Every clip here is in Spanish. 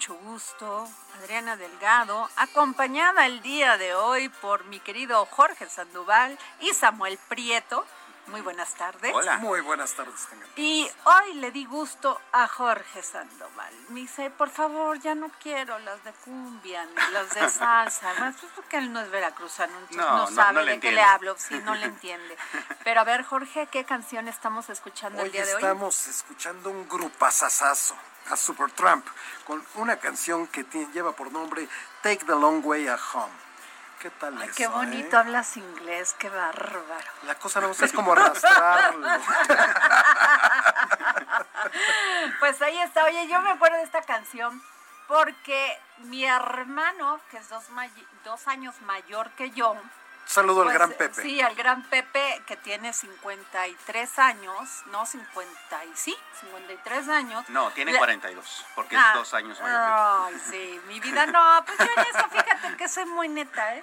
Mucho gusto. Adriana Delgado, acompañada el día de hoy por mi querido Jorge Sandoval y Samuel Prieto. Muy buenas tardes. Muy buenas tardes, tengan. Y hoy le di gusto a Jorge Sandoval. Me dice, por favor, ya no quiero las de cumbia ni las de salsa. Más pues porque él no es veracruzano, entonces No, no, sabe no de qué le hablo, sí, no le entiende. Pero a ver, Jorge, ¿qué canción estamos escuchando Hoy el día de hoy? estamos escuchando un grupazazazo, a Supertramp, con una canción que tiene- lleva por nombre Take the Long Way a Home. ¿Qué tal Ay, eso, qué bonito eh? hablas inglés, qué bárbaro. La cosa no es como arrastrarlo. Pues ahí está. Oye, yo me acuerdo de esta canción porque mi hermano, que es dos, may- dos años mayor que yo, Saludo al pues, gran Pepe. Sí, al gran Pepe, que tiene 53 años, no 50 y sí, 53 años. No, tiene Le- 42, porque Ah, es dos años mayor. Ay, sí, mi vida no, pues yo en eso fíjate que soy muy neta, ¿eh?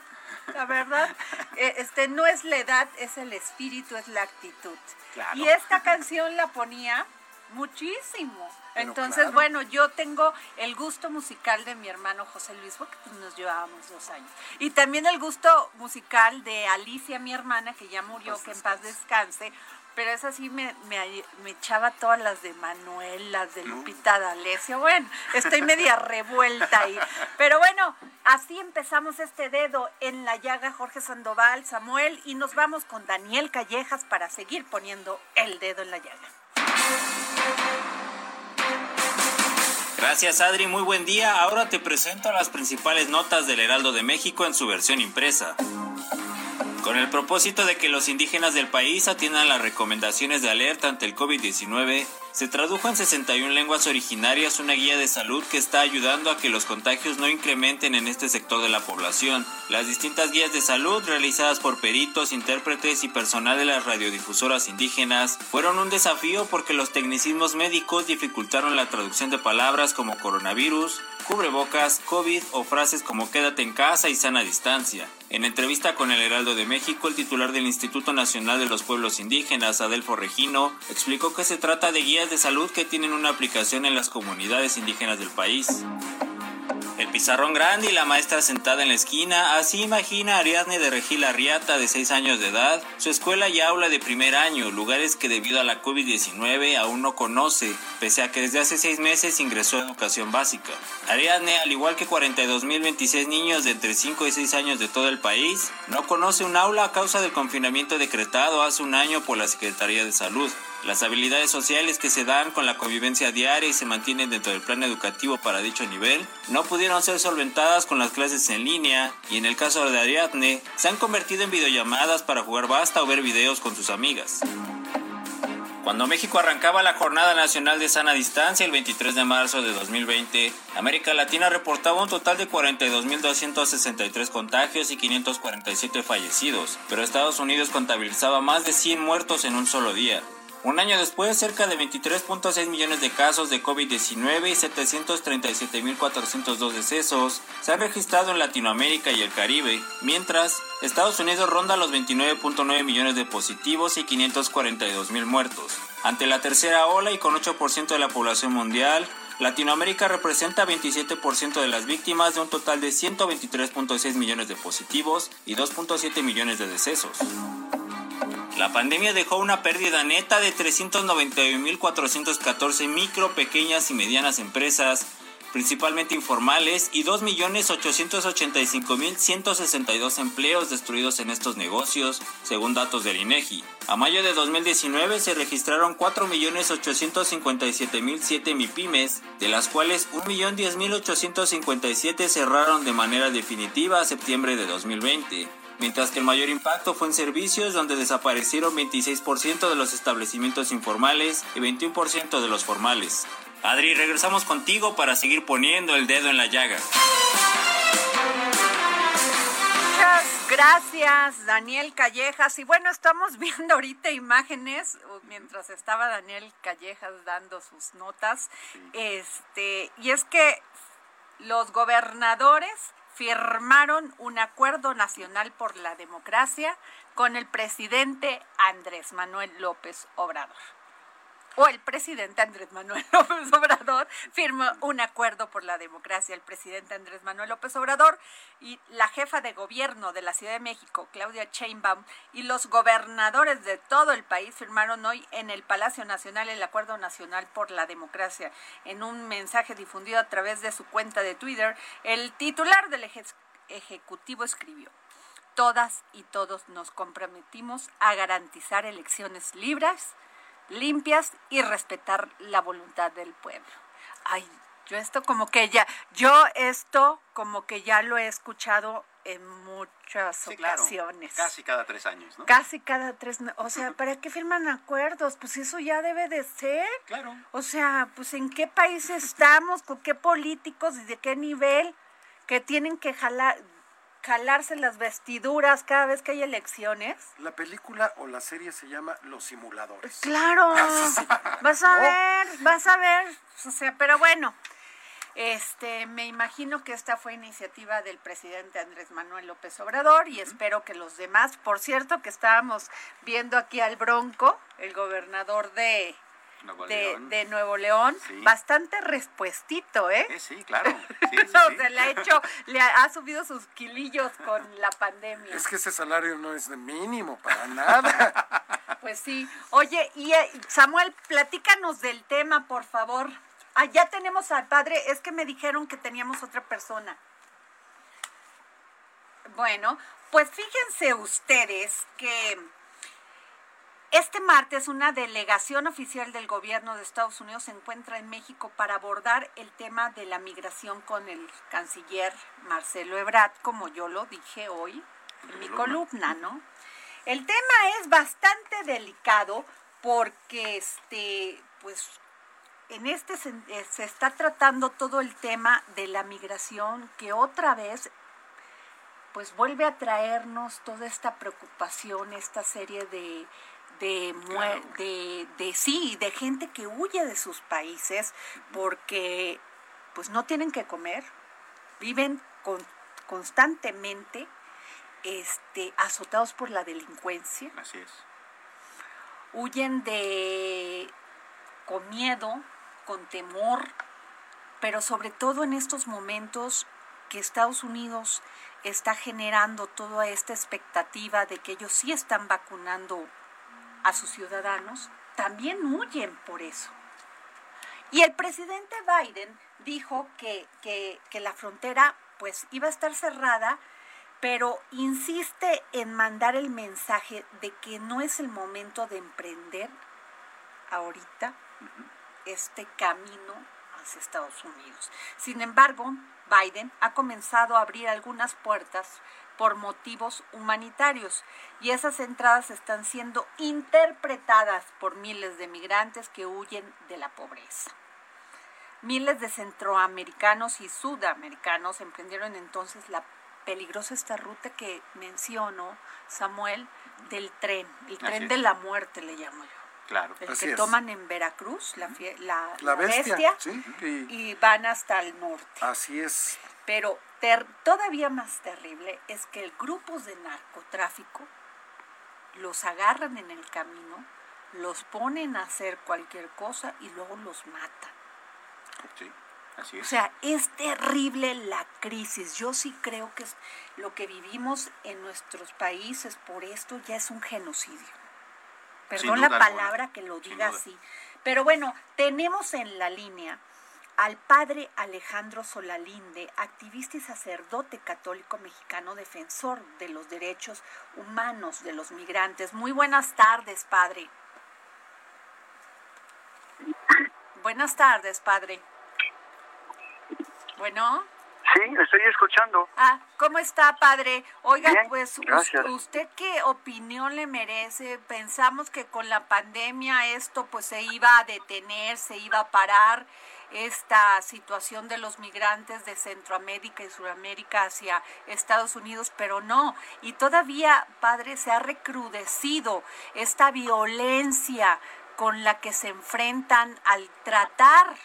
La verdad, eh, este no es la edad, es el espíritu, es la actitud. Claro. Y esta canción la ponía muchísimo. Pero Entonces, claro. bueno, yo tengo el gusto musical de mi hermano José Luis, porque pues, nos llevábamos dos años. Y también el gusto musical de Alicia, mi hermana, que ya murió, que en paz descanse. Pero esa sí me, me, me echaba todas las de Manuel, las de Lupita D'Alessio. Bueno, estoy media revuelta ahí. Pero bueno, así empezamos este dedo en la llaga Jorge Sandoval, Samuel, y nos vamos con Daniel Callejas para seguir poniendo el dedo en la llaga. Gracias Adri, muy buen día. Ahora te presento las principales notas del Heraldo de México en su versión impresa. Con el propósito de que los indígenas del país atiendan las recomendaciones de alerta ante el COVID-19, se tradujo en 61 lenguas originarias una guía de salud que está ayudando a que los contagios no incrementen en este sector de la población. Las distintas guías de salud realizadas por peritos, intérpretes y personal de las radiodifusoras indígenas fueron un desafío porque los tecnicismos médicos dificultaron la traducción de palabras como coronavirus, cubrebocas, COVID o frases como quédate en casa y sana distancia. En entrevista con el Heraldo de México, el titular del Instituto Nacional de los Pueblos Indígenas, Adelfo Regino, explicó que se trata de guías de salud que tienen una aplicación en las comunidades indígenas del país. El pizarrón grande y la maestra sentada en la esquina, así imagina Ariadne de Regil Arriata, de 6 años de edad, su escuela y aula de primer año, lugares que debido a la COVID-19 aún no conoce, pese a que desde hace 6 meses ingresó a educación básica. Ariadne, al igual que 42.026 niños de entre 5 y 6 años de todo el país, no conoce un aula a causa del confinamiento decretado hace un año por la Secretaría de Salud. Las habilidades sociales que se dan con la convivencia diaria y se mantienen dentro del plan educativo para dicho nivel no pudieron ser solventadas con las clases en línea y en el caso de Ariadne se han convertido en videollamadas para jugar basta o ver videos con sus amigas. Cuando México arrancaba la Jornada Nacional de Sana Distancia el 23 de marzo de 2020, América Latina reportaba un total de 42.263 contagios y 547 fallecidos, pero Estados Unidos contabilizaba más de 100 muertos en un solo día. Un año después, cerca de 23.6 millones de casos de COVID-19 y 737.402 decesos se han registrado en Latinoamérica y el Caribe, mientras Estados Unidos ronda los 29.9 millones de positivos y 542.000 muertos. Ante la tercera ola y con 8% de la población mundial, Latinoamérica representa 27% de las víctimas de un total de 123.6 millones de positivos y 2.7 millones de decesos. La pandemia dejó una pérdida neta de 391.414 micro, pequeñas y medianas empresas, principalmente informales, y 2.885.162 empleos destruidos en estos negocios, según datos del INEGI. A mayo de 2019 se registraron 4.857.007 MIPIMES, de las cuales 1.010.857 cerraron de manera definitiva a septiembre de 2020 mientras que el mayor impacto fue en servicios donde desaparecieron 26% de los establecimientos informales y 21% de los formales. Adri, regresamos contigo para seguir poniendo el dedo en la llaga. Muchas gracias, Daniel Callejas. Y bueno, estamos viendo ahorita imágenes mientras estaba Daniel Callejas dando sus notas. Este, y es que los gobernadores firmaron un acuerdo nacional por la democracia con el presidente Andrés Manuel López Obrador o el presidente Andrés Manuel López Obrador firmó un acuerdo por la democracia. El presidente Andrés Manuel López Obrador y la jefa de gobierno de la Ciudad de México, Claudia Sheinbaum, y los gobernadores de todo el país firmaron hoy en el Palacio Nacional el Acuerdo Nacional por la Democracia. En un mensaje difundido a través de su cuenta de Twitter, el titular del Ejecutivo escribió todas y todos nos comprometimos a garantizar elecciones libres, limpias y respetar la voluntad del pueblo. Ay, yo esto como que ya, yo esto como que ya lo he escuchado en muchas ocasiones. Casi cada tres años, ¿no? Casi cada tres, o sea, ¿para qué firman acuerdos? Pues eso ya debe de ser. Claro. O sea, pues en qué país estamos, con qué políticos y de qué nivel que tienen que jalar, jalarse las vestiduras cada vez que hay elecciones. La película o la serie se llama Los Simuladores. Claro, vas a ver, vas a ver, o sea, pero bueno, este, me imagino que esta fue iniciativa del presidente Andrés Manuel López Obrador y espero que los demás, por cierto, que estábamos viendo aquí al Bronco, el gobernador de de, Nuevo León, bastante respuestito, ¿eh? Sí, claro. se le ha hecho, le ha, subido sus kilillos con la pandemia. Es que ese salario no es de mínimo para nada. Pues sí. Oye, y eh, Samuel, platícanos del tema, por favor. Ah, ya tenemos al padre, es que me dijeron que teníamos otra persona. Bueno, pues fíjense ustedes que este martes, una delegación oficial del gobierno de Estados Unidos se encuentra en México para abordar el tema de la migración con el canciller Marcelo Ebrard, como yo lo dije hoy en mi columna, ¿no? El tema es bastante delicado porque, este, pues, en este se, eh, se está tratando todo el tema de la migración que otra vez pues vuelve a traernos toda esta preocupación, esta serie de de, de, sí, de gente que huye de sus países porque pues no tienen que comer, viven con, constantemente este, azotados por la delincuencia. Así es. Huyen de con miedo, con temor, pero sobre todo en estos momentos que Estados Unidos está generando toda esta expectativa de que ellos sí están vacunando a sus ciudadanos, también huyen por eso. Y el presidente Biden dijo que, que, la frontera pues iba a estar cerrada, pero insiste en mandar el mensaje de que no es el momento de emprender ahorita este camino hacia Estados Unidos. Sin embargo, Biden ha comenzado a abrir algunas puertas por motivos humanitarios y esas entradas están siendo interpretadas por miles de migrantes que huyen de la pobreza. Miles de centroamericanos y sudamericanos emprendieron entonces la peligrosa esta ruta que mencionó Samuel del tren, el tren de la muerte le llamo yo. Claro. El que toman en Veracruz, la, la, la, bestia, y, van hasta el norte. Así es. Pero todavía más terrible es que grupos de narcotráfico los agarran en el camino, los ponen a hacer cualquier cosa y luego los matan. Sí, así es. O sea, es terrible la crisis. Yo sí creo que lo que vivimos en nuestros países por esto ya es un genocidio. Perdón la palabra que lo diga así. Pero bueno, tenemos en la línea al padre Alejandro Solalinde, activista y sacerdote católico mexicano, defensor de los derechos humanos de los migrantes. Muy buenas tardes, padre. Buenas tardes, padre. Bueno. Sí, estoy escuchando. Ah, ¿cómo está, padre? Oiga, pues, ¿usted qué opinión le merece? Pensamos que con la pandemia esto pues se iba a detener, se iba a parar esta situación de los migrantes de Centroamérica y Sudamérica hacia Estados Unidos, pero no. Y todavía, padre, se ha recrudecido esta violencia con la que se enfrentan al tratar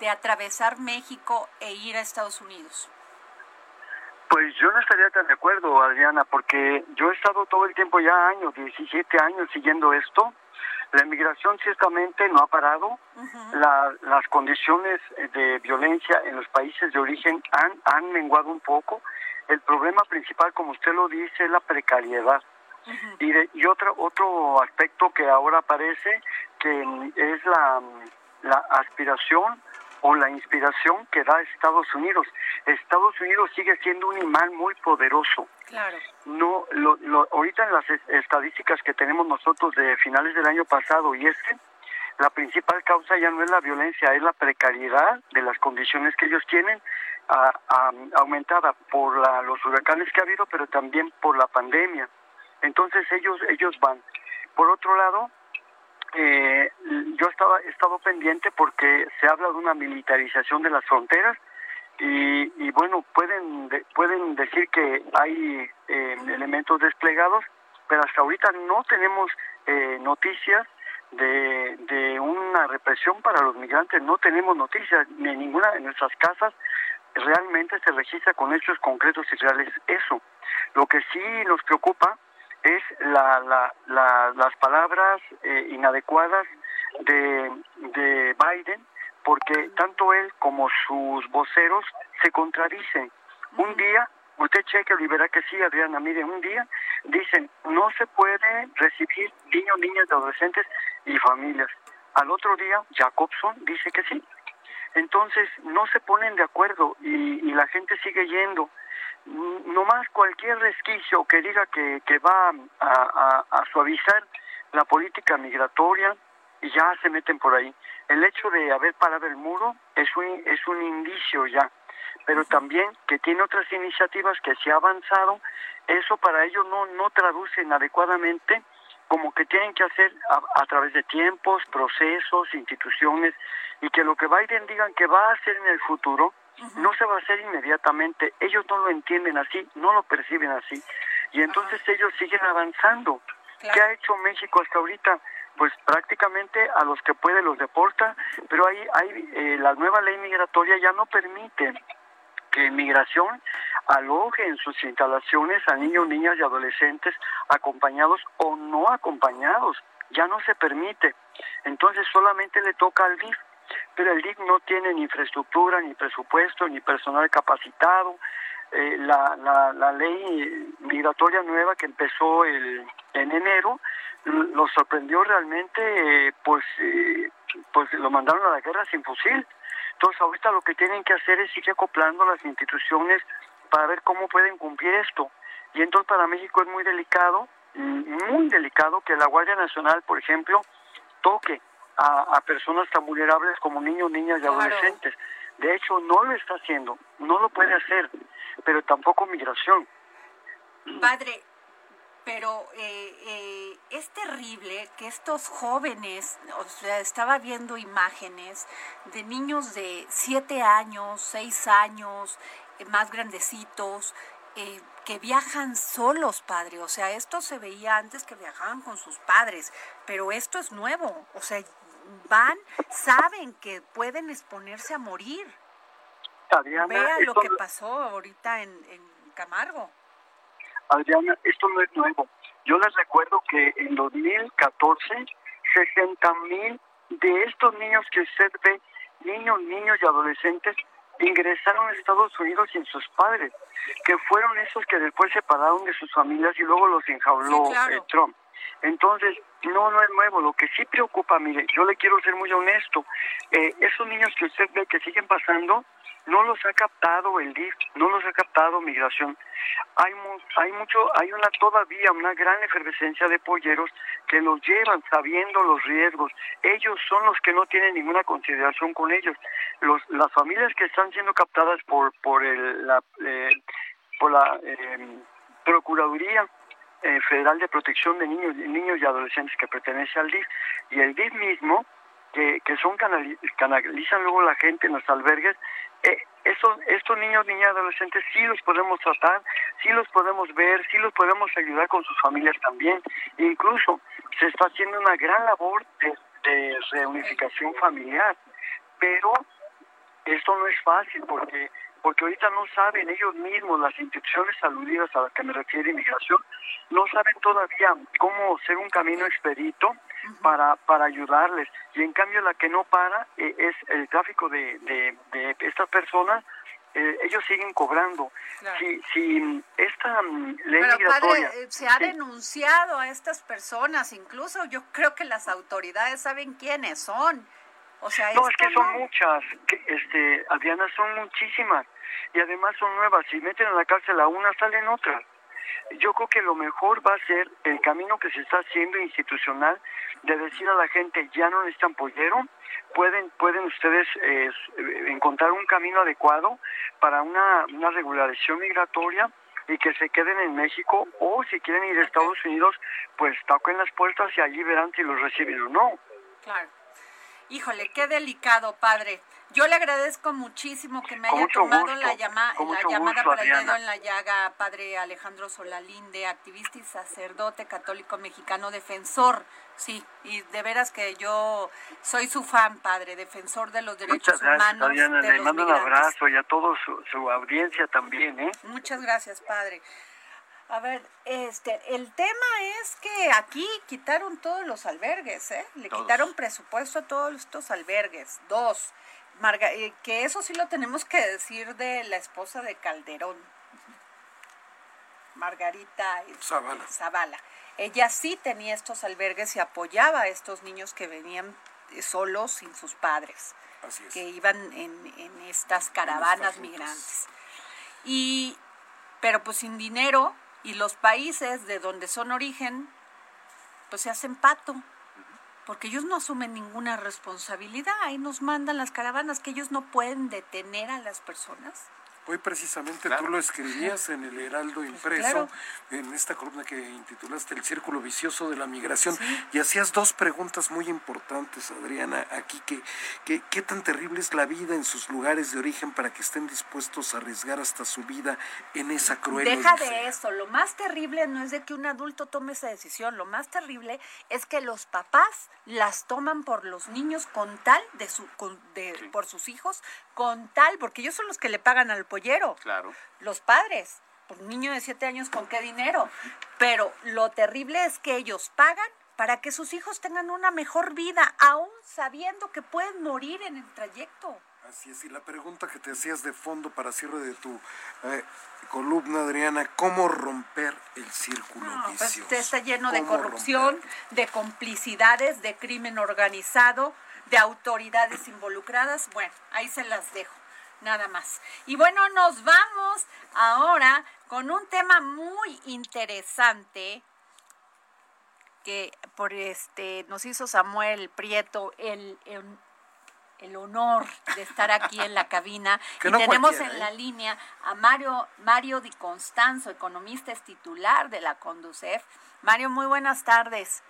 de atravesar México e ir a Estados Unidos? Pues yo no estaría tan de acuerdo, Adriana, porque yo he estado todo el tiempo ya años, 17 años siguiendo esto. La inmigración ciertamente no ha parado. las condiciones de violencia en los países de origen han, han menguado un poco. El problema principal, como usted lo dice, es la precariedad. y, y otro, otro aspecto que ahora aparece, que es la, la aspiración o la inspiración que da Estados Unidos. Estados Unidos sigue siendo un imán muy poderoso. Claro. No, lo, lo, ahorita en las estadísticas que tenemos nosotros de finales del año pasado y este, la principal causa ya no es la violencia, es la precariedad de las condiciones que ellos tienen, aumentada por la, los huracanes que ha habido, pero también por la pandemia. Entonces ellos ellos van. Por otro lado, eh, yo estaba he estado pendiente porque se habla de una militarización de las fronteras y, bueno pueden pueden decir que hay eh, elementos desplegados pero hasta ahorita no tenemos eh, noticias de, de una represión para los migrantes no tenemos noticias ni ninguna de nuestras casas. Realmente se registra con hechos concretos y reales eso. Lo que sí nos preocupa es la, la, las palabras eh, inadecuadas de, de Biden, porque tanto él como sus voceros se contradicen. Un día, usted cheque y verá que sí, Adriana, mire, un día dicen, no se puede recibir niños, niñas, adolescentes y familias. Al otro día, Jacobson dice que sí. Entonces, no se ponen de acuerdo y, y la gente sigue yendo no más cualquier resquicio que diga que, que va a, a, suavizar la política migratoria y ya se meten por ahí. El hecho de haber parado el muro es un, es un indicio ya, pero también que tiene otras iniciativas que se ha avanzado, eso para ellos no, no traducen adecuadamente como que tienen que hacer a, a, través de tiempos, procesos, instituciones, y que lo que Biden digan que va a hacer en el futuro, no se va a hacer inmediatamente. Ellos no lo entienden así, no lo perciben así. Y entonces ellos siguen avanzando. ¿Qué ha hecho México hasta ahorita? Pues prácticamente a los que puede los deporta, pero ahí hay, eh, la nueva ley migratoria ya no permite que migración aloje en sus instalaciones a niños, niñas y adolescentes acompañados o no acompañados. Ya no se permite. Entonces solamente le toca al DIF pero el DIC no tiene ni infraestructura, ni presupuesto, ni personal capacitado. Eh, la, la, la ley migratoria nueva que empezó el, en enero lo sorprendió realmente, eh, pues, eh, pues lo mandaron a la guerra sin fusil. Entonces ahorita lo que tienen que hacer es ir acoplando las instituciones para ver cómo pueden cumplir esto. Y entonces para México es muy delicado, muy delicado que la Guardia Nacional, por ejemplo, toque a, personas tan vulnerables como niños, niñas y adolescentes. De hecho, no lo está haciendo, no lo puede hacer, pero tampoco migración. Padre, pero eh, eh, es terrible que estos jóvenes, o sea, estaba viendo imágenes de niños de 7 años, 6 años, eh, más grandecitos, que viajan solos, padre. O sea, esto se veía antes que viajaban con sus padres, pero esto es nuevo. O sea, van, saben que pueden exponerse a morir. Vea lo que pasó ahorita en, en Camargo. Adriana, esto no es nuevo. Yo les recuerdo que en 2014, 60 mil de estos niños que usted ve, niños, niños y adolescentes, ingresaron a Estados Unidos sin sus padres, que fueron esos que después se separaron de sus familias y luego los enjauló eh, Trump. Entonces, no, no es nuevo. Lo que sí preocupa, mire, yo le quiero ser muy honesto, eh, esos niños que usted ve que siguen pasando, no los ha captado el DIF, no los ha captado migración. Hay, hay mucho, hay una todavía una gran efervescencia de polleros que los llevan sabiendo los riesgos. Ellos son los que no tienen ninguna consideración con ellos. Los, las familias que están siendo captadas por por el, la eh, por la eh, procuraduría eh, federal de Protección de Niños, Niños y Adolescentes que pertenece al DIF y el DIF mismo que, que son canalizan luego la gente en los albergues eh, estos, estos niños, niñas, adolescentes sí los podemos tratar, sí los podemos ver, sí los podemos ayudar con sus familias también. Incluso se está haciendo una gran labor de, de reunificación familiar, pero esto no es fácil porque porque ahorita no saben ellos mismos, las instituciones aludidas a las que me refiere inmigración, no saben todavía cómo ser un camino expedito para, para ayudarles. Y en cambio la que no para eh, es el tráfico de, de, estas personas. Eh, ellos siguen cobrando. Si, si esta mm, ley migratoria... Eh, se ha denunciado a estas personas, incluso yo creo que las autoridades saben quiénes son. O sea, no, es que son muchas, que, este, Adriana, son muchísimas y además son nuevas. Si meten en la cárcel a una, salen otras. Yo creo que lo mejor va a ser el camino que se está haciendo institucional de decir a la gente ya no necesitan pollero, pueden pueden ustedes eh, encontrar un camino adecuado para una, una regularización migratoria y que se queden en México o si quieren ir a Estados Unidos, pues toquen las puertas y allí verán si los reciben o no. Claro. Híjole, qué delicado, padre. Yo le agradezco muchísimo que me haya tomado la, llama, la llamada para el dedo en la llaga, padre Alejandro Solalinde, activista y sacerdote católico mexicano, defensor, sí, y de veras que yo soy su fan, padre, defensor de los derechos humanos. le mando un abrazo y a toda su, su audiencia también, ¿eh? Muchas gracias, padre. A ver, este, el tema es que aquí quitaron todos los albergues, ¿eh? Le quitaron presupuesto a todos estos albergues. Dos, eh, que eso sí lo tenemos que decir de la esposa de Calderón, Margarita este, Zavala. Ella sí tenía estos albergues y apoyaba a estos niños que venían solos sin sus padres, que iban en, en estas caravanas migrantes. Y, pero pues sin dinero, y los países de donde son origen, pues se hacen pato, porque ellos no asumen ninguna responsabilidad, ahí nos mandan las caravanas que ellos no pueden detener a las personas. Hoy precisamente tú lo escribías en el Heraldo pues Impreso, en esta columna que intitulaste El Círculo Vicioso de la Migración, y hacías dos preguntas muy importantes, Adriana, aquí, que, qué tan terrible es la vida en sus lugares de origen para que estén dispuestos a arriesgar hasta su vida en esa cruel Deja de eso, lo más terrible no es de que un adulto tome esa decisión, lo más terrible es que los papás las toman por los niños con tal de su, de, por sus hijos, con tal, porque ellos son los que le pagan al pollero. Claro. Los padres. Un niño de siete años, ¿con qué dinero? Pero lo terrible es que ellos pagan para que sus hijos tengan una mejor vida, aún sabiendo que pueden morir en el trayecto. Así es, y la pregunta que te hacías de fondo para cierre de tu eh, columna, Adriana, ¿cómo romper el círculo no, pues, vicioso? está lleno de corrupción, de complicidades, de crimen organizado, de autoridades involucradas. Bueno, ahí se las dejo, nada más. Y bueno, nos vamos ahora con un tema muy interesante que por este nos hizo Samuel Prieto el, el, honor de estar aquí en la cabina. y tenemos en la ¿eh? línea a Mario, Mario Di Constanzo, economista es titular de la Conducef. Mario, muy buenas tardes.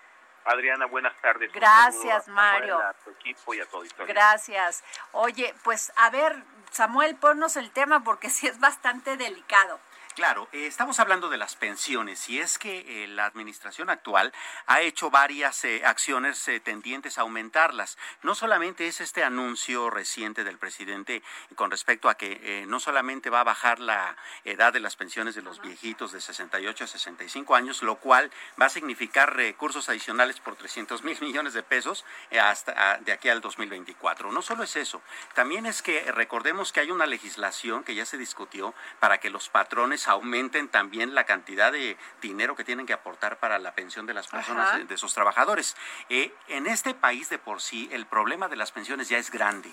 Adriana, buenas tardes. Gracias, Mario. A tu equipo y a todo Gracias. Oye, pues a ver, Samuel, ponnos el tema porque sí es bastante delicado. Claro, eh, estamos hablando de las pensiones y es que eh, la administración actual ha hecho varias eh, acciones tendientes a aumentarlas. No solamente es este anuncio reciente del presidente con respecto a que no solamente va a bajar la edad de las pensiones de los viejitos de 68 a 65 años, lo cual va a significar recursos adicionales por 300 mil millones de pesos hasta de aquí al 2024. No solo es eso, también es que recordemos que hay una legislación que ya se discutió para que los patrones aumenten también la cantidad de dinero que tienen que aportar para la pensión de las personas, de, sus trabajadores. Eh, en este país de por sí el problema de las pensiones ya es grande.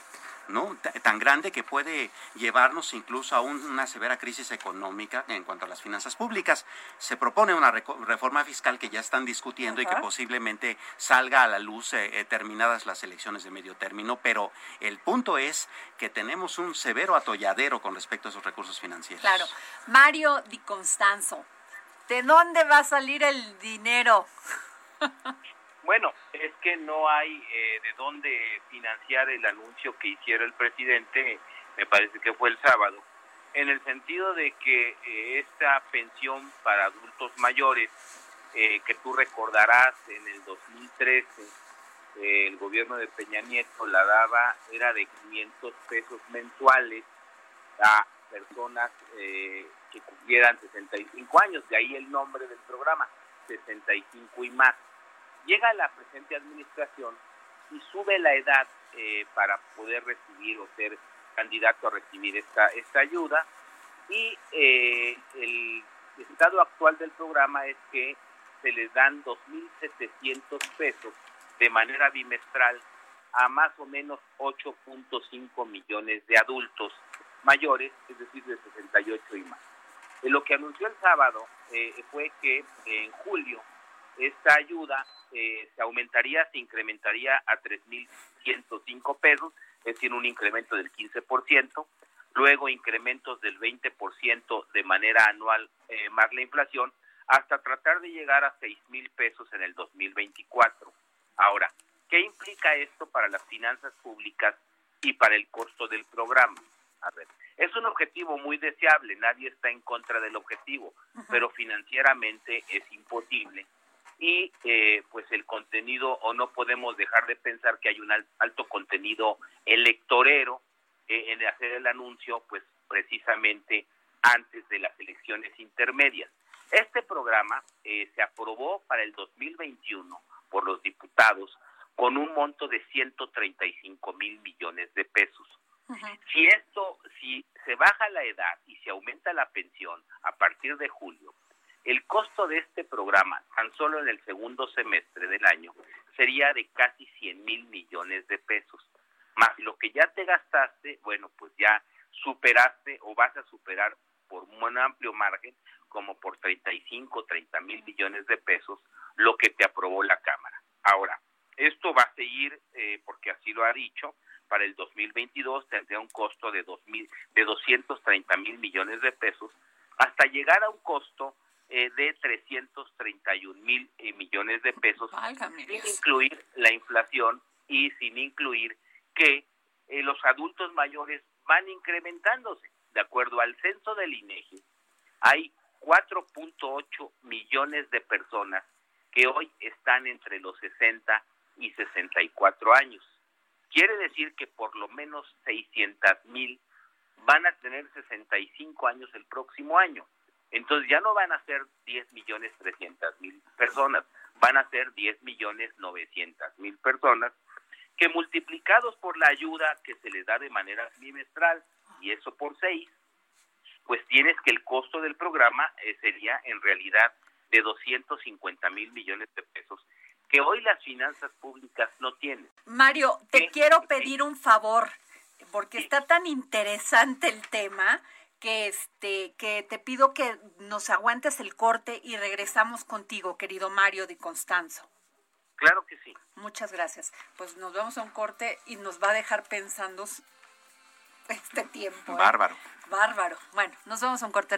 ¿No? tan grande que puede llevarnos incluso a una severa crisis económica en cuanto a las finanzas públicas. Se propone una reforma fiscal que ya están discutiendo y que posiblemente salga a la luz eh, eh, terminadas las elecciones de medio término, pero el punto es que tenemos un severo atolladero con respecto a esos recursos financieros. Claro. Mario Di Constanzo, ¿de dónde va a salir el dinero? Bueno, es que no hay eh, de dónde financiar el anuncio que hiciera el presidente, me parece que fue el sábado, en el sentido de que eh, esta pensión para adultos mayores, eh, que tú recordarás en el 2013, el gobierno de Peña Nieto la daba, era de 500 pesos mensuales a personas que cumplieran 65 años, de ahí el nombre del programa, 65 y más llega la presente administración y sube la edad eh, para poder recibir o ser candidato a recibir esta, esta ayuda y eh, el estado actual del programa es que se les dan 2.700 pesos de manera bimestral a más o menos 8.5 millones de adultos mayores, es decir, de 68 y más. Lo que anunció el sábado eh, fue que en julio esta ayuda eh, se aumentaría, se incrementaría a 3.105 pesos, es decir, un incremento del 15%, luego incrementos del 20% de manera anual eh, más la inflación, hasta tratar de llegar a 6.000 pesos en el 2024. Ahora, ¿qué implica esto para las finanzas públicas y para el costo del programa? A ver, es un objetivo muy deseable, nadie está en contra del objetivo, pero financieramente es imposible y eh, pues el contenido o no podemos dejar de pensar que hay un alto contenido electorero eh, en hacer el anuncio pues precisamente antes de las elecciones intermedias. Este programa eh, se aprobó para el 2021 por los diputados con un monto de 135 mil millones de pesos. Si esto, si se baja la edad y se aumenta la pensión a partir de julio, el costo de este programa, tan solo en el segundo semestre del año, sería de casi 100 mil millones de pesos. Más lo que ya te gastaste, bueno, pues ya superaste o vas a superar por un amplio margen, como por 35, 30 mil millones de pesos, lo que te aprobó la Cámara. Ahora, esto va a seguir, eh, porque así lo ha dicho, para el 2022 tendría un costo de, 2000, de 230 mil millones de pesos, hasta llegar a un costo eh, de 331 mil eh, millones de pesos, sin incluir la inflación y sin incluir que eh, los adultos mayores van incrementándose. De acuerdo al censo del INEGI, hay 4.8 millones de personas que hoy están entre los 60 y 64 años. Quiere decir que por lo menos 600 mil van a tener 65 años el próximo año. Entonces ya no van a ser 10 millones 300 mil personas, van a ser 10 millones 900 mil personas que multiplicados por la ayuda que se les da de manera bimestral y eso por seis, pues tienes que el costo del programa eh, sería en realidad de 250 mil millones de pesos que hoy las finanzas públicas no tienen. Mario, te quiero pedir un favor, porque está tan interesante el tema que este que te pido que nos aguantes el corte y regresamos contigo, querido Mario Di Constanzo. Claro que sí. Muchas gracias. Pues nos vemos a un corte y nos va a dejar pensando este tiempo. ¿eh? Bárbaro. Bárbaro. Bueno, nos vemos a un corte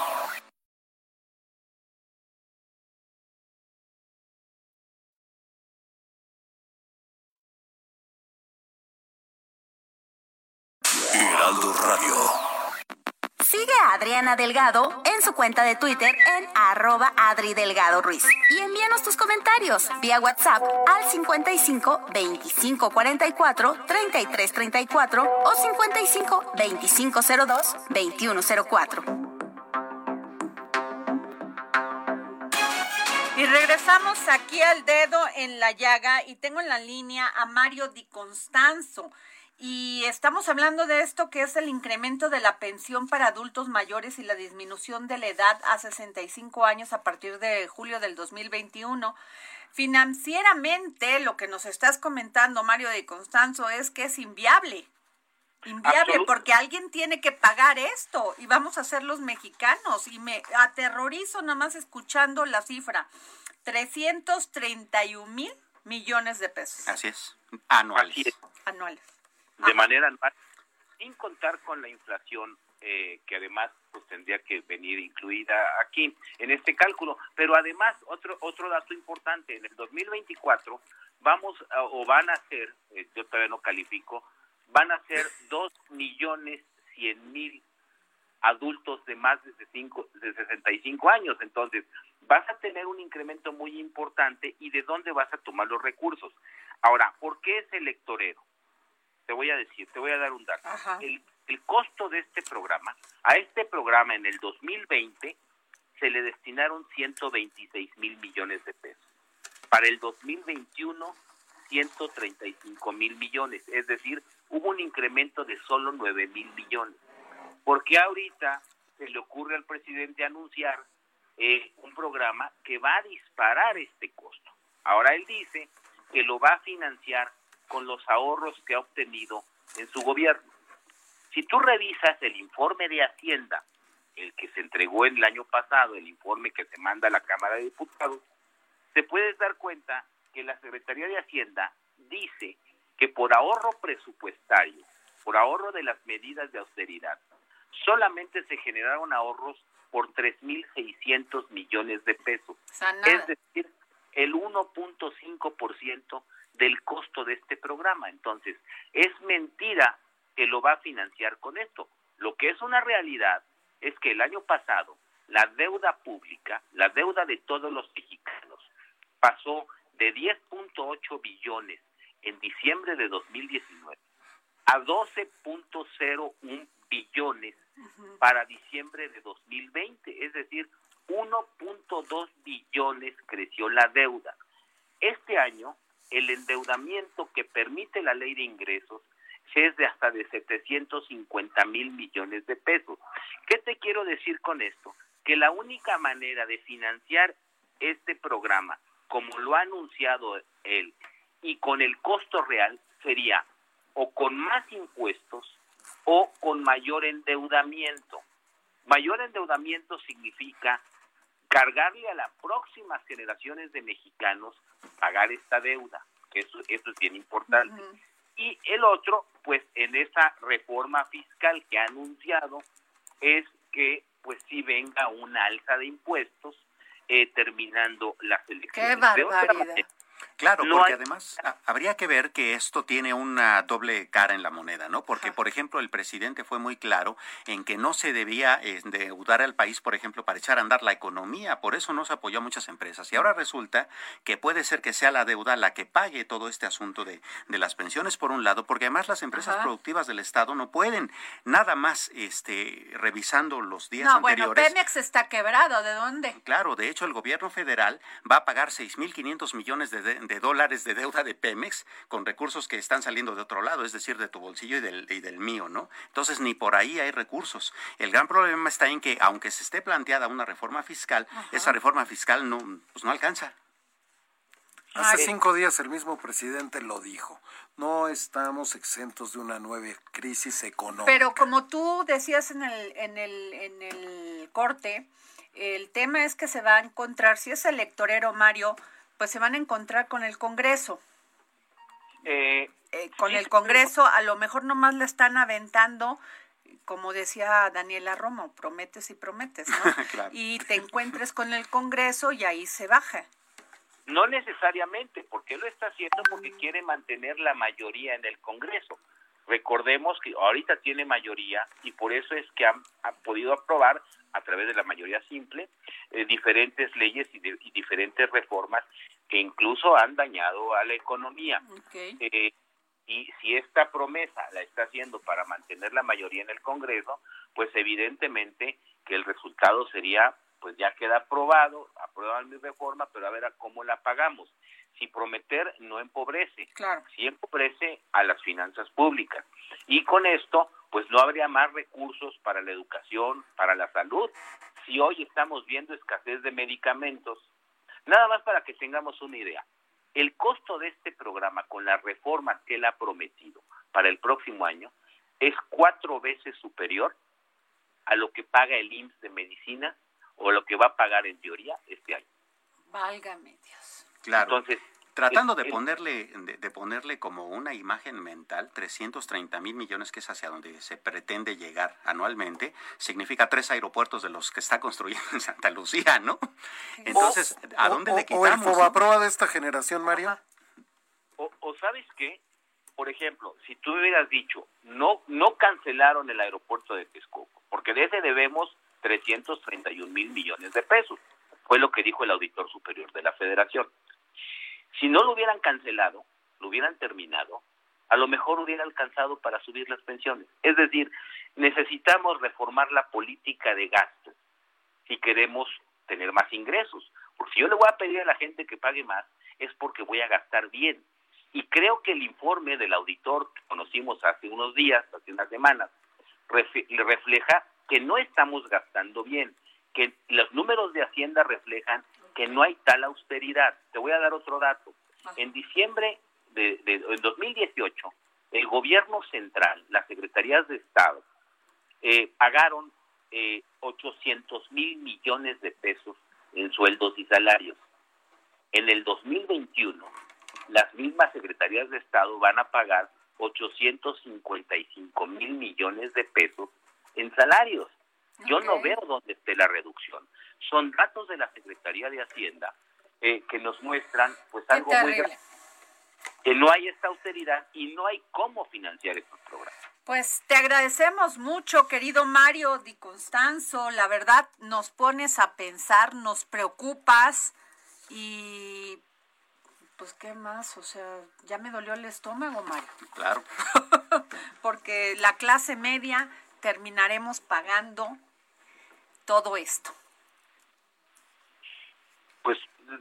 Adriana Delgado en su cuenta de Twitter en arroba Adri Delgado Ruiz. Y envíanos tus comentarios vía WhatsApp al 55 25 44 33 34 o 55 25 02 21 04. Y regresamos aquí al dedo en la llaga y tengo en la línea a Mario Di Constanzo y estamos hablando de esto que es el incremento de la pensión para adultos mayores y la disminución de la edad a 65 años a partir de julio del 2021. Financieramente, lo que nos estás comentando, Mario de Constanzo, es que es inviable. Inviable, porque alguien tiene que pagar esto y vamos a ser los mexicanos. Y me aterrorizo nada más escuchando la cifra. 331 mil millones de pesos. Así es, anuales. Anuales de manera anual, sin contar con la inflación eh, que además pues tendría que venir incluida aquí en este cálculo. Pero además, otro, otro dato importante, en el 2024 vamos o van a ser, eh, yo todavía no califico, van a ser 2 millones 100 mil adultos de más de, cinco, de 65 años. Entonces, vas a tener un incremento muy importante y de dónde vas a tomar los recursos. Ahora, ¿por qué es electorero? Te voy a decir, te voy a dar un dato. El, el costo de este programa, a este programa en el 2020 se le destinaron 126 mil millones de pesos. Para el 2021, 135 mil millones. Es decir, hubo un incremento de solo 9 mil millones. Porque ahorita se le ocurre al presidente anunciar eh, un programa que va a disparar este costo. Ahora él dice que lo va a financiar con los ahorros que ha obtenido en su gobierno. Si tú revisas el informe de Hacienda, el que se entregó el año pasado, el informe que se manda a la Cámara de Diputados, te puedes dar cuenta que la Secretaría de Hacienda dice que por ahorro presupuestario, por ahorro de las medidas de austeridad, solamente se generaron ahorros por 3.600 millones de pesos. es decir, el 1.5% del costo de este programa. Entonces, es mentira que lo va a financiar con esto. Lo que es una realidad es que el año pasado la deuda pública, la deuda de todos los mexicanos, pasó de 10.8 billones en diciembre de 2019 a 12.01 billones para diciembre de 2020, es decir, 1.2 billones creció la deuda. Este año el endeudamiento que permite la ley de ingresos es de hasta de 750 mil millones de pesos. ¿Qué te quiero decir con esto? Que la única manera de financiar este programa, como lo ha anunciado él, y con el costo real, sería o con más impuestos o con mayor endeudamiento. Mayor endeudamiento significa cargarle a las próximas generaciones de mexicanos pagar esta deuda, que eso, eso es bien importante. Y el otro, pues en esa reforma fiscal que ha anunciado, es que pues sí venga una alza de impuestos eh, terminando las elecciones. ¡Qué barbaridad! Claro, porque además habría que ver que esto tiene una doble cara en la moneda, ¿no? Porque, por ejemplo, el presidente fue muy claro en que no se debía endeudar al país, por ejemplo, para echar a andar la economía. Por eso no se apoyó a muchas empresas. Y ahora resulta que puede ser que sea la deuda la que pague todo este asunto de, de las pensiones, por un lado, porque además las empresas productivas del Estado no pueden nada más este, revisando los días no, anteriores. Bueno, Pemex está quebrado. ¿De dónde? Claro, de hecho, el gobierno federal va a pagar 6.500 millones de de dólares de deuda de Pemex con recursos que están saliendo de otro lado, es decir, de tu bolsillo y del, y del mío, ¿no? Entonces, ni por ahí hay recursos. El gran problema está en que, aunque se esté planteada una reforma fiscal, esa reforma fiscal no, pues no alcanza. Hace cinco días el mismo presidente lo dijo. No estamos exentos de una nueva crisis económica. Pero como tú decías en el, en el, en el corte, el tema es que se va a encontrar, si es electorero Mario, pues se van a encontrar con el Congreso. Eh, eh, con el Congreso a lo mejor nomás le están aventando, como decía Daniela Romo, prometes y prometes, ¿no? Y te encuentres con el Congreso y ahí se baja. No necesariamente, porque lo está haciendo porque quiere mantener la mayoría en el Congreso. Recordemos que ahorita tiene mayoría y por eso es que han, podido aprobar a través de la mayoría simple eh, diferentes leyes y, y, diferentes reformas que incluso han dañado a la economía. Eh, y si esta promesa la está haciendo para mantener la mayoría en el Congreso, pues evidentemente que el resultado sería, pues ya queda aprobado, aprueban mi reforma, pero a ver a cómo la pagamos si prometer no empobrece, claro. si empobrece a las finanzas públicas. Y con esto, pues no habría más recursos para la educación, para la salud. Si hoy estamos viendo escasez de medicamentos, nada más para que tengamos una idea, el costo de este programa con las reformas que él ha prometido para el próximo año es cuatro veces superior a lo que paga el IMSS de medicina o lo que va a pagar en teoría este año. Válgame Dios. Claro. Entonces, tratando de ponerle de, ponerle como una imagen mental 330 mil millones que es hacia donde se pretende llegar anualmente significa tres aeropuertos de los que está construyendo en Santa Lucía no entonces a dónde le quitamos o el prueba de esta generación Mario. O, o sabes qué por ejemplo si tú hubieras dicho no no cancelaron el aeropuerto de Texcoco porque de ese debemos 331 mil millones de pesos fue lo que dijo el auditor superior de la Federación si no lo hubieran cancelado, lo hubieran terminado, a lo mejor hubiera alcanzado para subir las pensiones. Es decir, necesitamos reformar la política de gasto si queremos tener más ingresos. Porque si yo le voy a pedir a la gente que pague más, es porque voy a gastar bien. Y creo que el informe del auditor que conocimos hace unos días, hace unas semanas, refleja que no estamos gastando bien, que los números de Hacienda reflejan que no hay tal austeridad. Te voy a dar otro dato. En diciembre de, de 2018, el gobierno central, las secretarías de Estado, eh, pagaron eh, 800 mil millones de pesos en sueldos y salarios. En el 2021, las mismas secretarías de Estado van a pagar 855 mil millones de pesos en salarios. Yo no veo dónde esté la reducción. Son datos de la Secretaría de Hacienda eh, que nos muestran pues algo muy grave. Que no hay esta austeridad y no hay cómo financiar estos programas. Pues te agradecemos mucho, querido Mario Di Constanzo. La verdad, nos pones a pensar, nos preocupas y pues qué más, o sea, ya me dolió el estómago, Mario. Claro. Porque la clase media terminaremos pagando todo esto?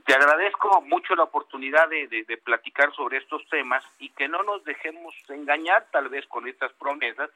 Te agradezco mucho la oportunidad de, de, platicar sobre estos temas y que no nos dejemos engañar tal vez con estas promesas,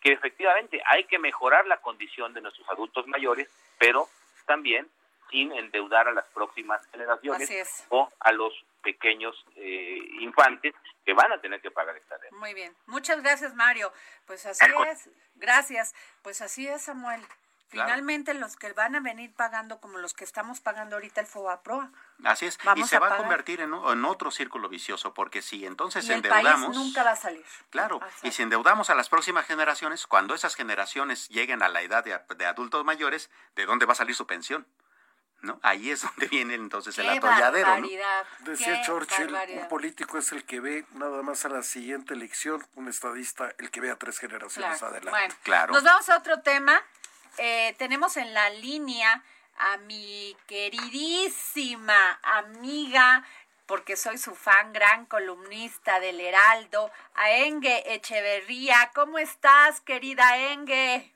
que efectivamente hay que mejorar la condición de nuestros adultos mayores, pero también sin endeudar a las próximas generaciones o a los pequeños eh, infantes que van a tener que pagar esta deuda. Muy bien, muchas gracias Mario. Pues así es, gracias. Pues así es Samuel Finalmente los que van a venir pagando como los que estamos pagando ahorita el FOBAPROA. Así es, y se va a convertir en, otro círculo vicioso, porque si entonces endeudamos... nunca va a salir. Claro, y si endeudamos a las próximas generaciones, cuando esas generaciones lleguen a la edad de, adultos mayores, ¿de dónde va a salir su pensión? ¿No? Ahí es donde viene entonces el atolladero. ¿no? Decía Churchill, un político es el que ve nada más a la siguiente elección, un estadista el que ve a tres generaciones adelante. Bueno, claro. Nos vamos a otro tema. Eh, tenemos en la línea a mi queridísima amiga, porque soy su fan, gran columnista del Heraldo, a Enge Echeverría. ¿Cómo estás, querida Enge?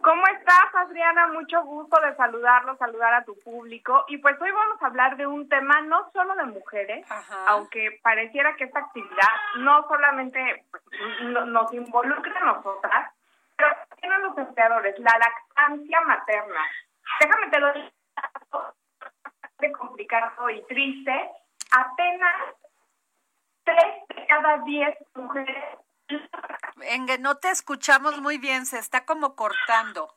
¿Cómo estás, Adriana? Mucho gusto de saludarlo, saludar a tu público. Y pues hoy vamos a hablar de un tema no solo de mujeres, aunque pareciera que esta actividad no solamente pues, nos involucra a nosotras, tienen los empleadores, la lactancia materna. Déjame te lo digo de complicado y triste. Apenas tres de cada diez mujeres. Engue, no te escuchamos muy bien, se está como cortando.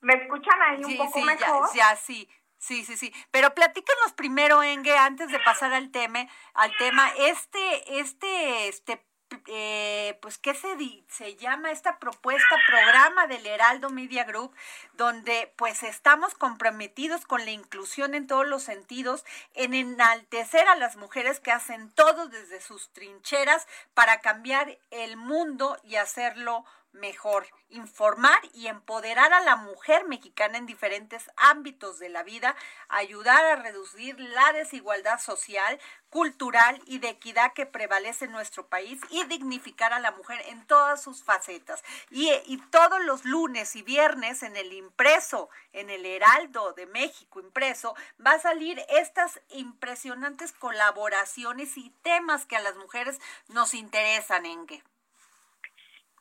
¿Me escuchan ahí un poco mejor? Ya, ya, sí. Sí, sí, sí. Pero platícanos primero, Engue, antes de pasar al tema, al tema, este, este, este eh, pues, ¿qué se, se llama esta propuesta, programa del Heraldo Media Group, donde pues estamos comprometidos con la inclusión en todos los sentidos, en enaltecer a las mujeres que hacen todo desde sus trincheras para cambiar el mundo y hacerlo mejor, informar y empoderar a la mujer mexicana en diferentes ámbitos de la vida, ayudar a reducir la desigualdad social, cultural y de equidad que prevalece en nuestro país y dignificar a la mujer en todas sus facetas. Y, todos los lunes y viernes en el impreso, en el Heraldo de México impreso, va a salir estas impresionantes colaboraciones y temas que a las mujeres nos interesan, Engue.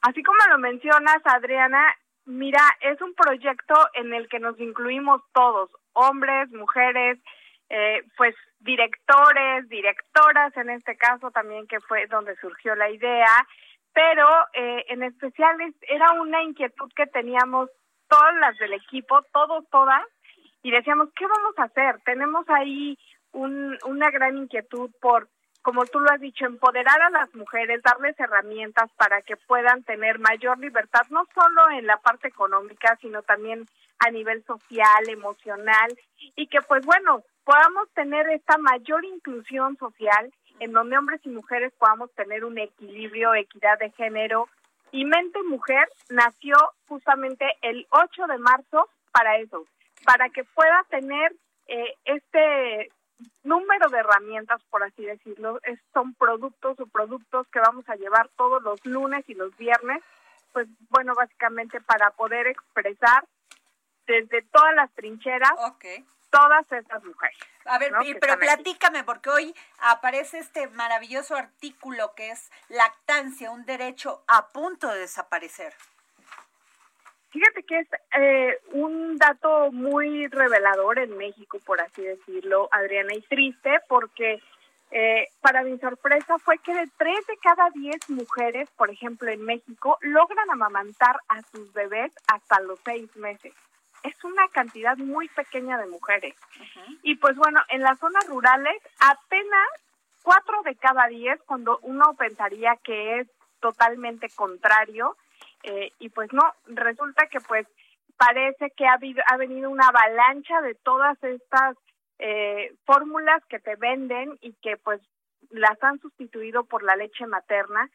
Así como lo mencionas, Adriana, mira, es un proyecto en el que nos incluimos todos, hombres, mujeres, eh, pues directores, directoras en este caso también que fue donde surgió la idea, pero eh, en especial era una inquietud que teníamos todas las del equipo, todos, todas, y decíamos, ¿qué vamos a hacer? Tenemos ahí un, una gran inquietud por como tú lo has dicho, empoderar a las mujeres, darles herramientas para que puedan tener mayor libertad, no solo en la parte económica, sino también a nivel social, emocional, y que pues bueno, podamos tener esta mayor inclusión social en donde hombres y mujeres podamos tener un equilibrio, equidad de género. Y Mente Mujer nació justamente el 8 de marzo para eso, para que pueda tener eh, este número de herramientas, por así decirlo, son productos o productos que vamos a llevar todos los lunes y los viernes, pues bueno, básicamente para poder expresar desde todas las trincheras todas esas mujeres. A ver, pero platícame, porque hoy aparece este maravilloso artículo que es lactancia, un derecho a punto de desaparecer. Fíjate que es eh, un dato muy revelador en México, por así decirlo, Adriana, y triste porque eh, para mi sorpresa fue que de tres de cada diez mujeres, por ejemplo, en México, logran amamantar a sus bebés hasta los seis meses. Es una cantidad muy pequeña de mujeres. Y pues bueno, en las zonas rurales apenas cuatro de cada diez, cuando uno pensaría que es totalmente contrario, eh, y pues no, resulta que pues parece que ha, habido, ha venido una avalancha de todas estas eh, fórmulas que te venden y que pues las han sustituido por la leche materna,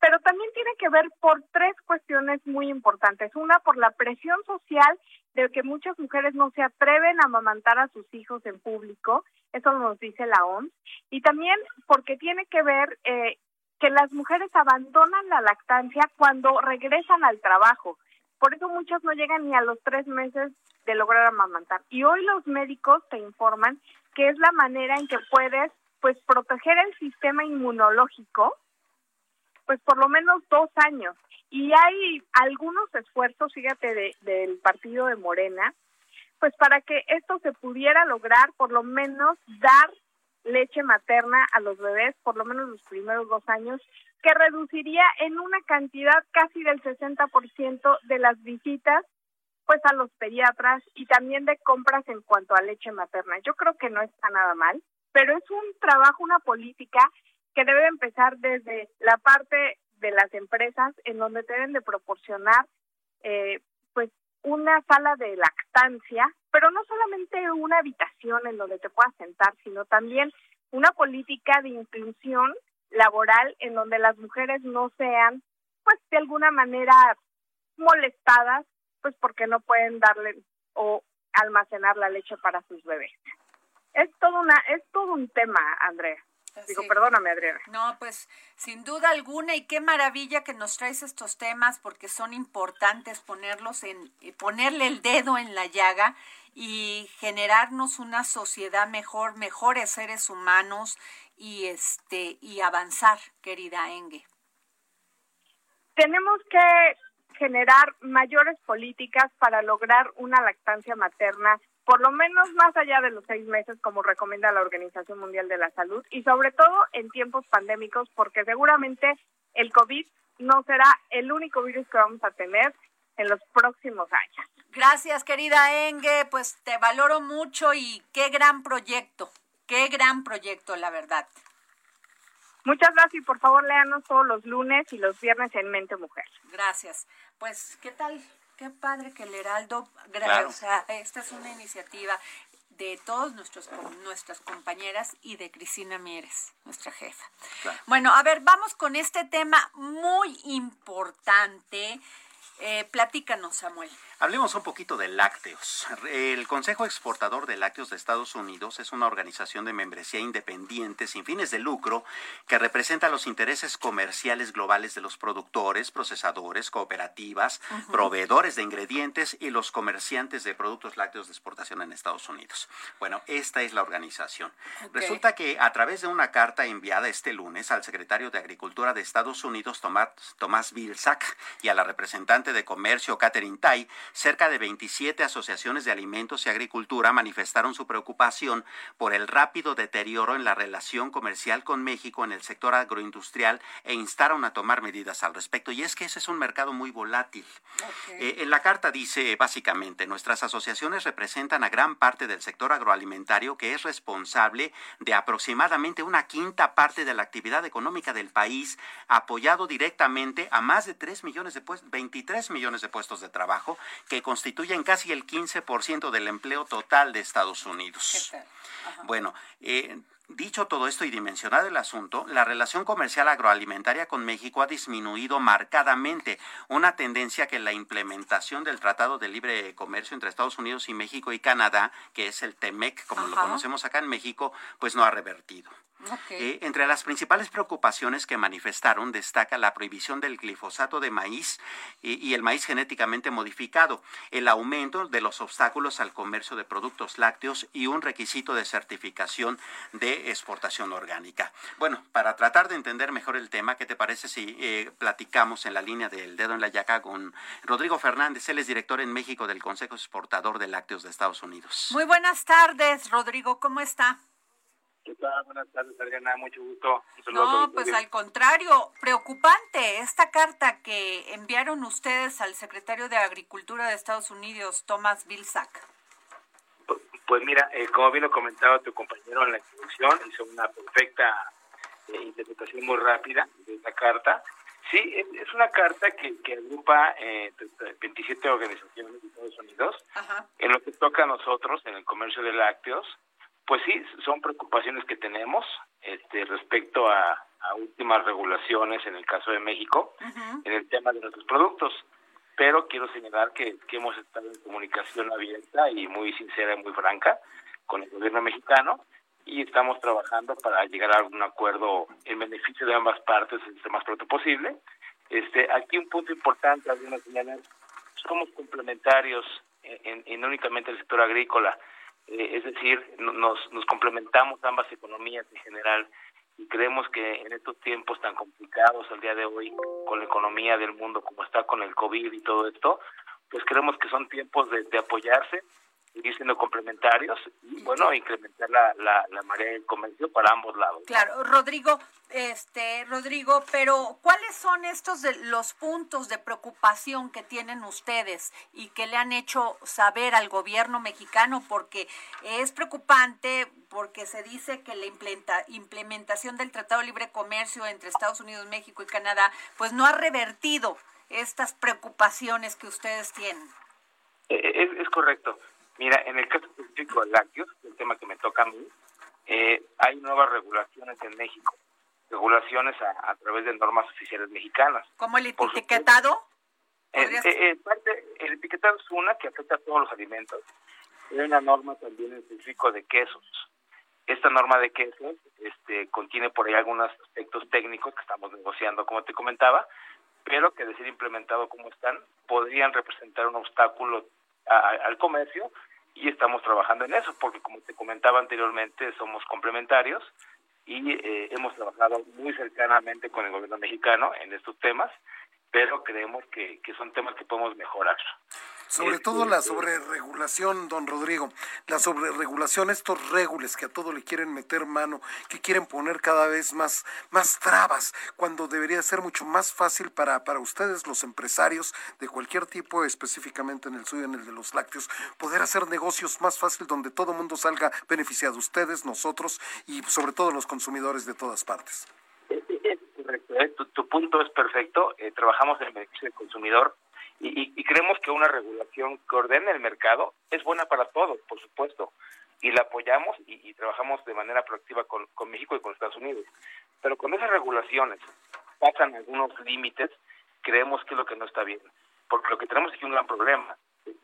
pero también tiene que ver por tres cuestiones muy importantes. Una, por la presión social de que muchas mujeres no se atreven a amamantar a sus hijos en público, eso nos dice la OMS, y también porque tiene que ver eh, que las mujeres abandonan la lactancia cuando regresan al trabajo. Por eso muchas no llegan ni a los tres meses de lograr amamantar. Y hoy los médicos te informan que es la manera en que puedes pues proteger el sistema inmunológico pues por lo menos dos años. Y hay algunos esfuerzos, fíjate, del partido de Morena, pues para que esto se pudiera lograr, por lo menos dar leche materna a los bebés por lo menos los primeros dos años, que reduciría en una cantidad casi del 60% de las visitas pues a los pediatras y también de compras en cuanto a leche materna. Yo creo que no está nada mal, pero es un trabajo, una política que debe empezar desde la parte de las empresas en donde deben de proporcionar eh, una sala de lactancia, pero no solamente una habitación en donde te puedas sentar, sino también una política de inclusión laboral en donde las mujeres no sean pues de alguna manera molestadas pues porque no pueden darle o almacenar la leche para sus bebés. Es todo una es todo un tema, Andrea. Digo, perdóname, Adriana. No, pues sin duda alguna y qué maravilla que nos traes estos temas porque son importantes ponerlos en eh, ponerle el dedo en la llaga y generarnos una sociedad mejor, mejores seres humanos y este y avanzar, querida Enge. Tenemos que generar mayores políticas para lograr una lactancia materna por lo menos más allá de los seis meses, como recomienda la Organización Mundial de la Salud, y sobre todo en tiempos pandémicos, porque seguramente el COVID no será el único virus que vamos a tener en los próximos años. Gracias, querida Enge, pues te valoro mucho y qué gran proyecto, qué gran proyecto, la verdad. Muchas gracias y por favor léanos todos los lunes y los viernes en Mente Mujer. Gracias. Pues, ¿qué tal? Qué padre que el Heraldo, o sea, esta es una iniciativa de todos nuestros nuestras compañeras y de Cristina Mieres, nuestra jefa. Bueno, a ver, vamos con este tema muy importante. Eh, platícanos, Samuel. Hablemos un poquito de lácteos. El Consejo Exportador de Lácteos de Estados Unidos es una organización de membresía independiente sin fines de lucro que representa los intereses comerciales globales de los productores, procesadores, cooperativas, proveedores de ingredientes y los comerciantes de productos lácteos de exportación en Estados Unidos. Bueno, esta es la organización. Resulta que a través de una carta enviada este lunes al secretario de Agricultura de Estados Unidos, Tomás, Tomás Vilsack, y a la representante de Comercio, Catherine Tai, cerca de 27 asociaciones de alimentos y agricultura manifestaron su preocupación por el rápido deterioro en la relación comercial con México en el sector agroindustrial e instaron a tomar medidas al respecto. Y es que ese es un mercado muy volátil. Eh, en la carta dice básicamente, nuestras asociaciones representan a gran parte del sector agroalimentario que es responsable de aproximadamente una quinta parte de la actividad económica del país, apoyado directamente a más de 3 millones de puestos, 23 millones de puestos de trabajo que constituyen casi el 15% del empleo total de Estados Unidos. Bueno, eh, Dicho todo esto y dimensionado el asunto, la relación comercial agroalimentaria con México ha disminuido marcadamente, una tendencia que la implementación del Tratado de Libre Comercio entre Estados Unidos y México y Canadá, que es el TEMEC, como lo conocemos acá en México, pues no ha revertido. Eh, entre las principales preocupaciones que manifestaron destaca la prohibición del glifosato de maíz y, el maíz genéticamente modificado, el aumento de los obstáculos al comercio de productos lácteos y un requisito de certificación de exportación orgánica. Bueno, para tratar de entender mejor el tema, ¿qué te parece si eh, platicamos en la línea del dedo en la yaca con Rodrigo Fernández? Él es director en México del Consejo Exportador de Lácteos de Estados Unidos. Muy buenas tardes, Rodrigo, ¿cómo está? ¿Qué tal? Buenas tardes, Adriana. Mucho gusto. No, pues al contrario, preocupante esta carta que enviaron ustedes al secretario de Agricultura de Estados Unidos, Thomas Vilsack. Pues mira, eh, como bien lo comentaba tu compañero en la introducción, hizo una perfecta eh, interpretación muy rápida de esta carta. Sí, es una carta que, que agrupa eh, 27 organizaciones de Estados Unidos en lo que toca a nosotros en el comercio de lácteos pues sí, son preocupaciones que tenemos este, respecto a, últimas regulaciones en el caso de México, en el tema de nuestros productos. Pero quiero señalar que, hemos estado en comunicación abierta y muy sincera y muy franca con el gobierno mexicano y estamos trabajando para llegar a un acuerdo en beneficio de ambas partes lo más pronto posible. Este, aquí un punto importante, algunas señalar, somos complementarios y no únicamente el sector agrícola, eh, es decir, nos, nos complementamos ambas economías en general y creemos que en estos tiempos tan complicados al día de hoy, con la economía del mundo como está con el COVID y todo esto, pues creemos que son tiempos de, apoyarse, seguir siendo complementarios y, bueno, incrementar la, la, la marea del comercio para ambos lados. Claro, Rodrigo, este Rodrigo, pero ¿cuáles son estos de los puntos de preocupación que tienen ustedes y que le han hecho saber al gobierno mexicano? Porque es preocupante, porque se dice que la implementación del Tratado de Libre Comercio entre Estados Unidos, México y Canadá, pues no ha revertido estas preocupaciones que ustedes tienen. Eh, es, correcto. Mira, en el caso específico de lácteos, el tema que me toca a mí, eh, hay nuevas regulaciones en México regulaciones a, través de normas oficiales mexicanas. ¿Como el etiquetado? Eh, eh, el etiquetado es una que afecta a todos los alimentos. Hay una norma también específica de quesos. Esta norma de quesos este, contiene por ahí algunos aspectos técnicos que estamos negociando, como te comentaba, pero que de ser implementado como están, podrían representar un obstáculo al comercio y estamos trabajando en eso, porque como te comentaba anteriormente, somos complementarios y eh, hemos trabajado muy cercanamente con el gobierno mexicano en estos temas, pero creemos que, que son temas que podemos mejorar. Sobre todo la sobreregulación, don Rodrigo, la sobreregulación, estos régules que a todo le quieren meter mano, que quieren poner cada vez más, más trabas, cuando debería ser mucho más fácil para, para ustedes, los empresarios de cualquier tipo, específicamente en el suyo, en el de los lácteos, poder hacer negocios más fácil donde todo el mundo salga beneficiado, ustedes, nosotros y sobre todo los consumidores de todas partes. correcto, ¿eh? tu, punto es perfecto. Eh, trabajamos en el beneficio del consumidor y, creemos que una regulación que ordene el mercado es buena para todos, por supuesto, y la apoyamos y, trabajamos de manera proactiva con, México y con Estados Unidos. Pero cuando esas regulaciones pasan algunos límites, creemos que es lo que no está bien, porque lo que tenemos es un gran problema.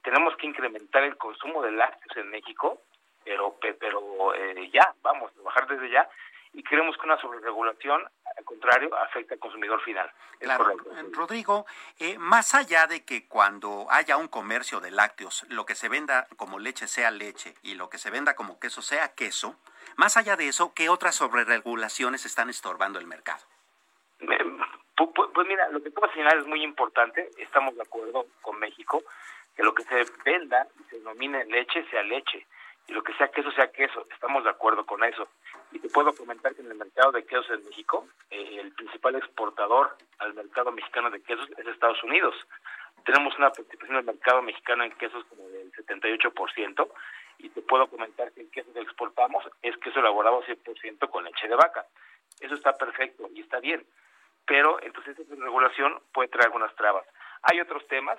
Tenemos que incrementar el consumo de lácteos en México, pero, pero eh, ya, vamos, trabajar desde ya, y creemos que una sobreregulación, al contrario, afecta al consumidor final. claro, Rodrigo, eh, más allá de que cuando haya un comercio de lácteos, lo que se venda como leche sea leche y lo que se venda como queso sea queso, más allá de eso, ¿qué otras sobreregulaciones están estorbando el mercado? Pues, mira, lo que tú vas a señalar es muy importante, estamos de acuerdo con México, que lo que se venda y se denomine leche sea leche y lo que sea queso sea queso, estamos de acuerdo con eso. Y te puedo comentar que en el mercado de quesos en México, eh, el principal exportador al mercado mexicano de quesos es Estados Unidos. Tenemos una participación del mercado mexicano en quesos como del 78%, y te puedo comentar que el queso que exportamos es queso elaborado 100% con leche de vaca. Eso está perfecto y está bien, pero entonces esa regulación puede traer algunas trabas. Hay otros temas,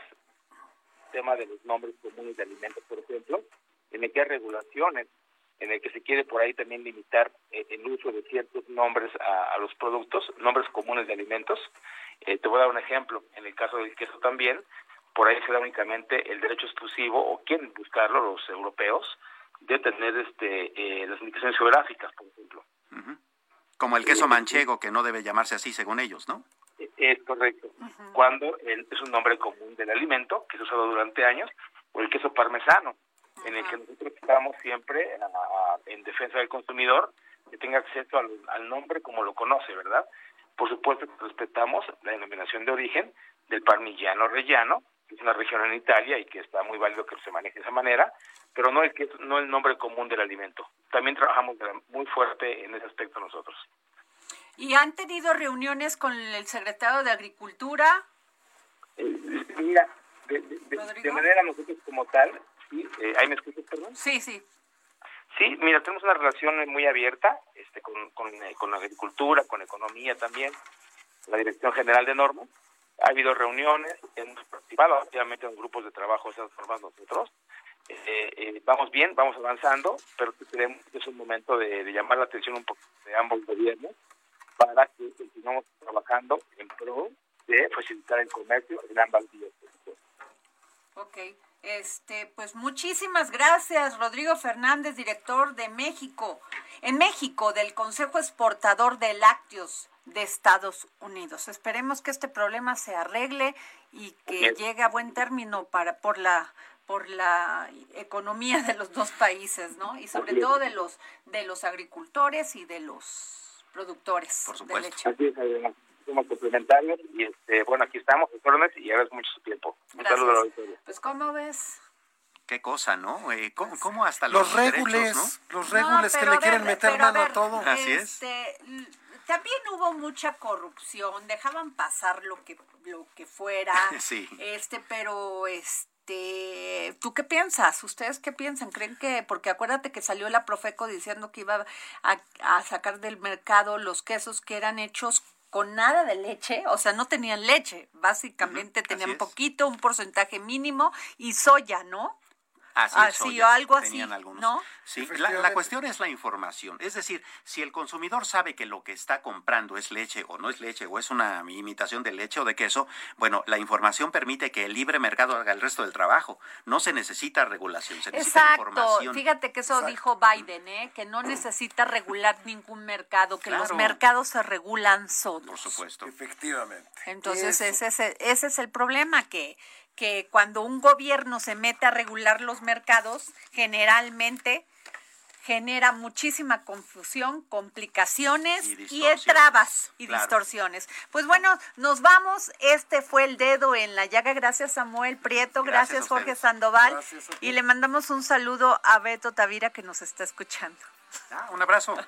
tema de los nombres comunes de alimentos, por ejemplo, en el que hay regulaciones, en el que se quiere por ahí también limitar eh, el uso de ciertos nombres a, los productos, nombres comunes de alimentos. Eh, te voy a dar un ejemplo, en el caso del queso también, por ahí se da únicamente el derecho exclusivo, o quieren buscarlo los europeos, de tener este eh, las indicaciones geográficas, por ejemplo. Como el queso manchego, que no debe llamarse así según ellos, ¿no? Es correcto. Cuando es un nombre común del alimento, que se ha usado durante años, o el queso parmesano, en el que nosotros estamos siempre en defensa del consumidor, que tenga acceso al, nombre como lo conoce, ¿verdad? Por supuesto que respetamos la denominación de origen del parmigiano rellano, que es una región en Italia y que está muy válido que se maneje de esa manera, pero no el, que, no el nombre común del alimento. También trabajamos muy fuerte en ese aspecto nosotros. ¿Y han tenido reuniones con el secretario de Agricultura? Eh, mira, de, de, manera nosotros como tal, Sí, eh, ¿ahí me escuchas, perdón? Sí, sí. Sí, mira, tenemos una relación muy abierta este, con, con, eh, con la agricultura, con economía también, la Dirección General de Normas. Ha habido reuniones, hemos participado obviamente en grupos de trabajo esas formas nosotros. Eh, eh, vamos bien, vamos avanzando, pero creemos que es un momento de, llamar la atención un poco de ambos gobiernos para que continuemos trabajando en pro de facilitar el comercio en ambas vías. Ok. Este, pues muchísimas gracias, Rodrigo Fernández, director de México, en México, del Consejo Exportador de Lácteos de Estados Unidos. Esperemos que este problema se arregle y que llegue a buen término para por la por la economía de los dos países, ¿no? Y sobre todo de los de los agricultores y de los productores por supuesto. de leche somos complementarios y este, bueno, aquí estamos, y agradezco mucho su tiempo. Un saludo a la auditoría. Pues, ¿cómo ves? Qué cosa, ¿no? Eh, ¿cómo, hasta los, los regules, los regules que le quieren meter mano a, todo. Así es. Este, también hubo mucha corrupción, dejaban pasar lo que lo que fuera. Sí. Este, pero este, ¿tú qué piensas? ¿Ustedes qué piensan? ¿Creen que porque acuérdate que salió la Profeco diciendo que iba a, a sacar del mercado los quesos que eran hechos con nada de leche, o sea, no tenían leche, básicamente tenían poquito, un porcentaje mínimo y soya, ¿no? Así, o algo así, algunos. ¿no? Sí, la, cuestión es la información. Es decir, si el consumidor sabe que lo que está comprando es leche o no es leche o es una imitación de leche o de queso, bueno, la información permite que el libre mercado haga el resto del trabajo. No se necesita regulación, se necesita Exacto. información. Fíjate que eso dijo Biden, ¿eh? que no necesita regular ningún mercado, que los mercados se regulan solos. Por supuesto. Efectivamente. Entonces, ese es, ese es el problema que que cuando un gobierno se mete a regular los mercados, generalmente genera muchísima confusión, complicaciones y, trabas y distorsiones. Pues bueno, nos vamos. Este fue el dedo en la llaga. Gracias Samuel Prieto, gracias, Jorge Sandoval y le mandamos un saludo a Beto Tavira que nos está escuchando. Ah, un abrazo.